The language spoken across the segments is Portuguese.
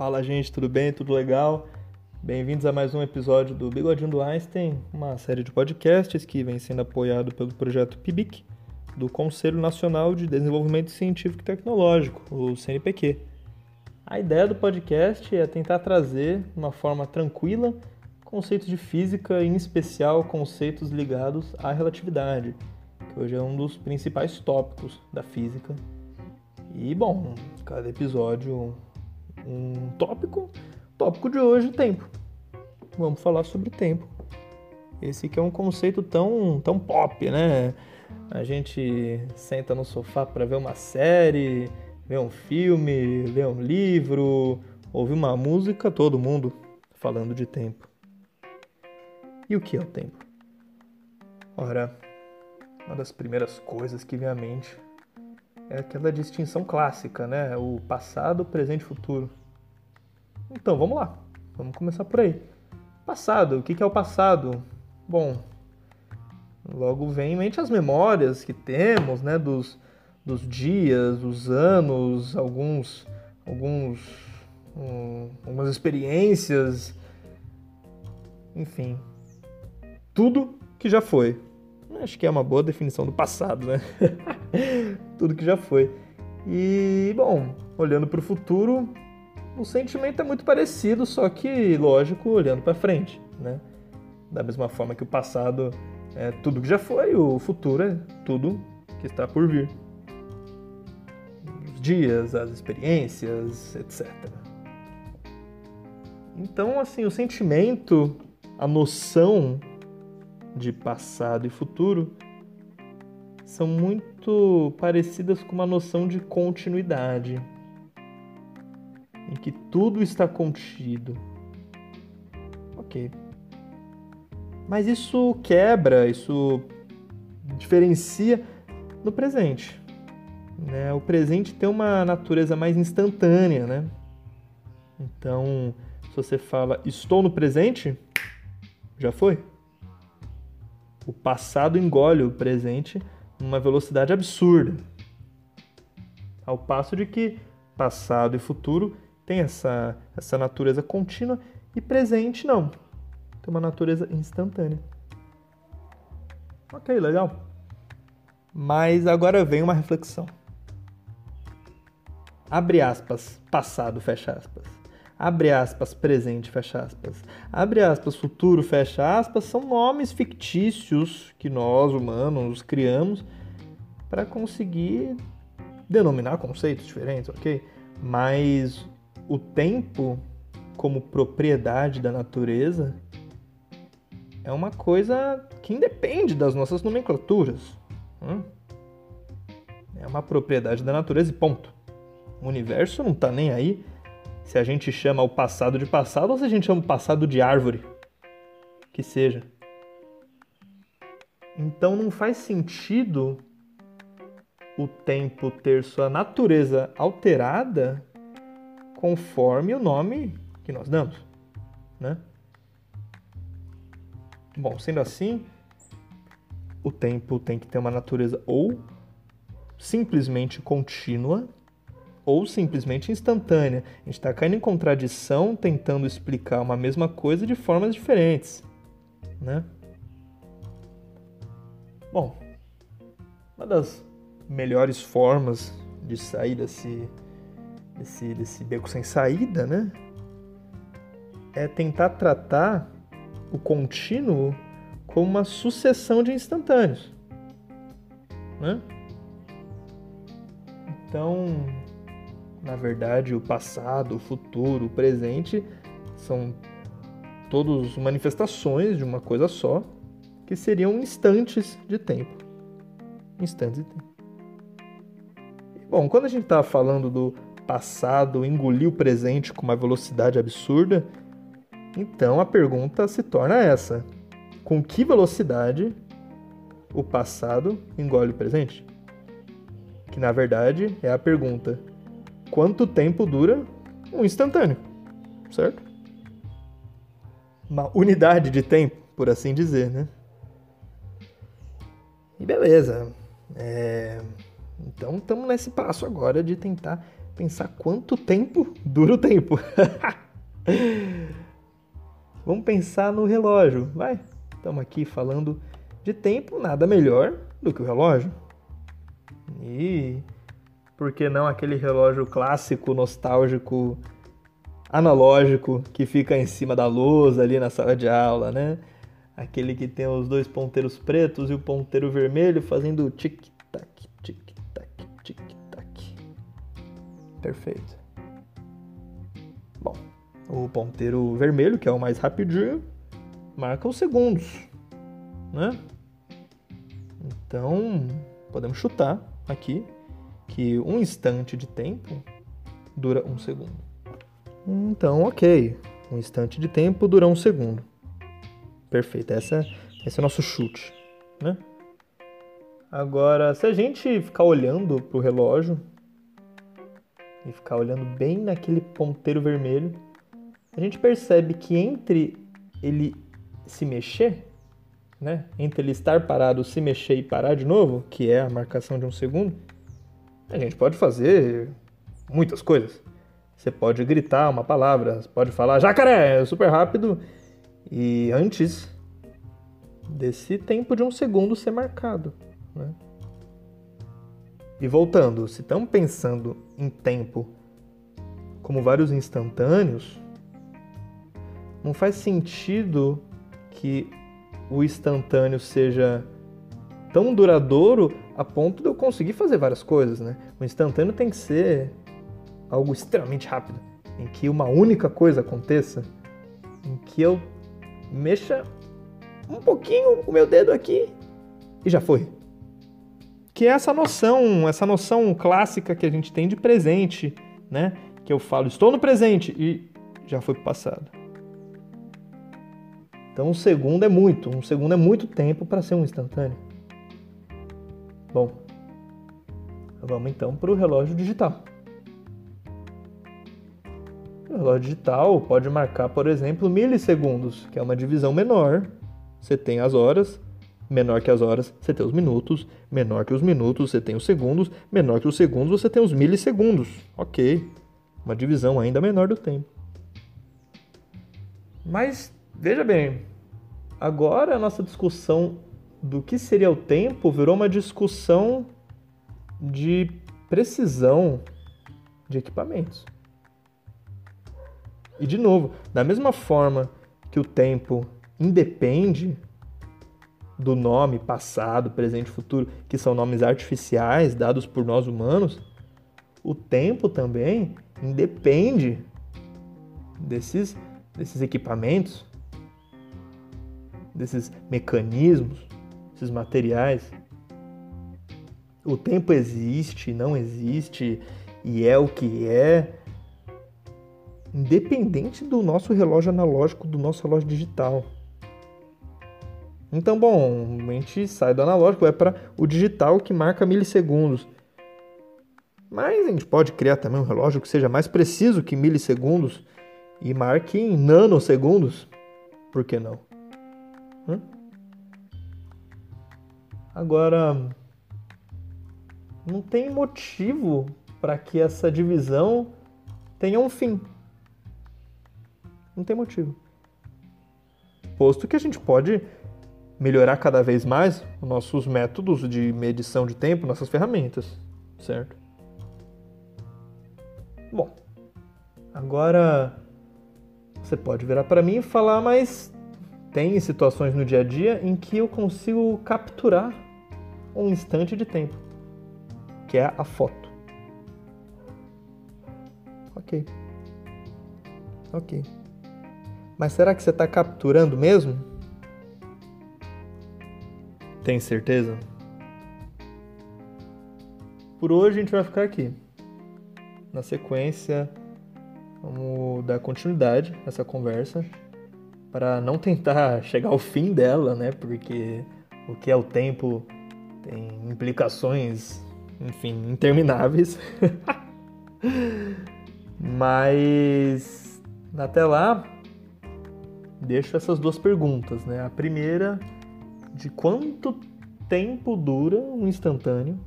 Fala gente, tudo bem? Tudo legal? Bem-vindos a mais um episódio do Bigodinho do Einstein, uma série de podcasts que vem sendo apoiado pelo projeto PIBIC, do Conselho Nacional de Desenvolvimento Científico e Tecnológico, o CNPq. A ideia do podcast é tentar trazer, de uma forma tranquila, conceitos de física, em especial conceitos ligados à relatividade, que hoje é um dos principais tópicos da física. E, bom, cada episódio um tópico. O tópico de hoje, tempo. Vamos falar sobre tempo. Esse que é um conceito tão, tão pop, né? A gente senta no sofá para ver uma série, ver um filme, ler um livro, ouvir uma música, todo mundo falando de tempo. E o que é o tempo? Ora, uma das primeiras coisas que vem à mente é aquela distinção clássica, né? O passado, presente e futuro. Então, vamos lá. Vamos começar por aí. Passado, o que é o passado? Bom, logo vem em mente as memórias que temos, né? Dos, dos dias, dos anos, alguns, alguns, um, algumas experiências, enfim, tudo que já foi. Acho que é uma boa definição do passado, né? Tudo que já foi. E, bom, olhando para o futuro, o sentimento é muito parecido, só que, lógico, olhando para frente, né? Da mesma forma que o passado é tudo que já foi, o futuro é tudo que está por vir. Os dias, as experiências, etc. Então, assim, o sentimento, a noção de passado e futuro são muito parecidas com uma noção de continuidade, em que tudo está contido. Ok. Mas isso quebra, isso diferencia no presente. Né? O presente tem uma natureza mais instantânea, né? Então, se você fala estou no presente, já foi. O passado engole o presente numa velocidade absurda. Ao passo de que passado e futuro têm essa, essa natureza contínua e presente não. Tem uma natureza instantânea. Ok, legal. Mas agora vem uma reflexão. Abre aspas, passado, fecha aspas abre aspas, presente, fecha aspas, abre aspas, futuro, fecha aspas, são nomes fictícios que nós, humanos, criamos para conseguir denominar conceitos diferentes, ok? Mas o tempo, como propriedade da natureza, é uma coisa que independe das nossas nomenclaturas. Hum? É uma propriedade da natureza e ponto. O universo não está nem aí se a gente chama o passado de passado ou se a gente chama o passado de árvore. Que seja. Então não faz sentido o tempo ter sua natureza alterada conforme o nome que nós damos, né? Bom, sendo assim, o tempo tem que ter uma natureza ou simplesmente contínua ou simplesmente instantânea. A gente está caindo em contradição tentando explicar uma mesma coisa de formas diferentes. Né? Bom, uma das melhores formas de sair desse, desse, desse beco sem saída, né? É tentar tratar o contínuo como uma sucessão de instantâneos. Né? Então, na verdade, o passado, o futuro, o presente são todos manifestações de uma coisa só, que seriam instantes de tempo. Instantes de tempo. Bom, quando a gente está falando do passado engolir o presente com uma velocidade absurda, então a pergunta se torna essa: com que velocidade o passado engole o presente? Que na verdade é a pergunta: quanto tempo dura um instantâneo, certo? Uma unidade de tempo, por assim dizer, né? E beleza. É... Então estamos nesse passo agora de tentar pensar quanto tempo dura o tempo. Vamos pensar no relógio, vai. Estamos aqui falando de tempo, nada melhor do que o relógio. E por que não aquele relógio clássico, nostálgico, analógico que fica em cima da lousa ali na sala de aula, né? Aquele que tem os dois ponteiros pretos e o ponteiro vermelho fazendo tic-tac, tic-tac, tic-tac. Perfeito. Bom, o ponteiro vermelho, que é o mais rapidinho, marca os segundos, né? Então, podemos chutar aqui que um instante de tempo dura um segundo. Então, ok. Um instante de tempo dura um segundo. Perfeito. Essa, esse é o nosso chute, né? Agora, se a gente ficar olhando para o relógio e ficar olhando bem naquele ponteiro vermelho, a gente percebe que entre ele se mexer, né? Entre ele estar parado, se mexer e parar de novo, que é a marcação de um segundo, a gente pode fazer muitas coisas. Você pode gritar uma palavra, pode falar jacaré, super rápido, e antes desse tempo de um segundo ser marcado. Né? E voltando, se estamos pensando em tempo como vários instantâneos, não faz sentido que o instantâneo seja tão duradouro a ponto de eu conseguir fazer várias coisas, né? O instantâneo tem que ser algo extremamente rápido, em que uma única coisa aconteça, em que eu mexa um pouquinho o meu dedo aqui e já foi. Que é essa noção, essa noção clássica que a gente tem de presente, né? Que eu falo, estou no presente e já foi pro passado. Então um segundo é muito, um segundo é muito tempo para ser um instantâneo. Bom, vamos então para o relógio digital. O relógio digital pode marcar, por exemplo, milissegundos, que é uma divisão menor. Você tem as horas, menor que as horas, você tem os minutos, menor que os minutos, você tem os segundos, menor que os segundos, você tem os milissegundos. Ok, uma divisão ainda menor do tempo. Mas veja bem, agora a nossa discussão do que seria o tempo virou uma discussão de precisão de equipamentos. E de novo, da mesma forma que o tempo independe do nome passado, presente e futuro, que são nomes artificiais dados por nós humanos, o tempo também independe desses, desses equipamentos, desses mecanismos esses materiais. O tempo existe, não existe e é o que é, independente do nosso relógio analógico, do nosso relógio digital. Então, bom, a gente sai do analógico, vai para o digital que marca milissegundos. Mas a gente pode criar também um relógio que seja mais preciso que milissegundos e marque em nanosegundos. Por que não? Hum? Agora, não tem motivo para que essa divisão tenha um fim. Não tem motivo. Posto que a gente pode melhorar cada vez mais os nossos métodos de medição de tempo, nossas ferramentas, certo? Bom, agora você pode virar para mim e falar, mas tem situações no dia a dia em que eu consigo capturar um instante de tempo, que é a foto. Ok. Ok. Mas será que você está capturando mesmo? Tem certeza? Por hoje a gente vai ficar aqui. Na sequência, vamos dar continuidade a essa conversa para não tentar chegar ao fim dela, né? Porque o que é o tempo tem implicações, enfim, intermináveis. Mas até lá, deixo essas duas perguntas, né? A primeira, de quanto tempo dura um instantâneo?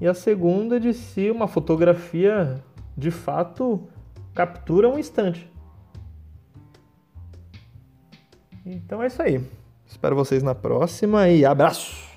e a segunda de se uma fotografia de fato captura um instante. Então é isso aí. Espero vocês na próxima e abraço!